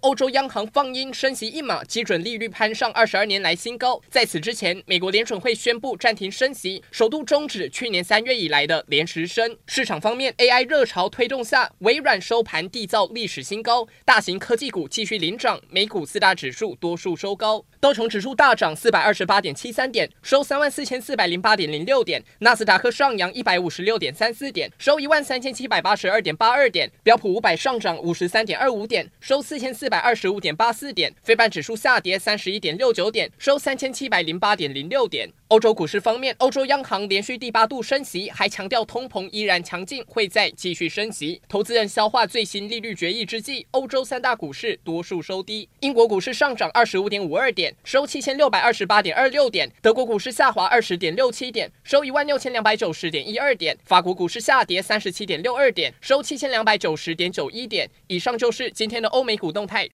欧洲央行放鹰升息一码，基准利率攀上二十二年来新高。在此之前，美国联准会宣布暂停升息，首度终止去年三月以来的连十升。市场方面，AI 热潮推动下，微软收盘缔造历史新高，大型科技股继续领涨，美股四大指数多数收高。道琼指数大涨四百二十八点七三点，收三万四千四百零八点零六点；纳斯达克上扬一百五十六点三四点，收一万三千七百八十二点八二点；标普五百上涨五十三点二五点，收四千四百二十五点八四点；非半指数下跌三十一点六九点，收三千七百零八点零六点。欧洲股市方面，欧洲央行连续第八度升息，还强调通膨依然强劲，会再继续升息。投资人消化最新利率决议之际，欧洲三大股市多数收低。英国股市上涨二十五点五二点，收七千六百二十八点二六点；德国股市下滑二十点六七点，收一万六千两百九十点一二点；法国股市下跌三十七点六二点，收七千两百九十点九一点。以上就是今天的欧美股动态。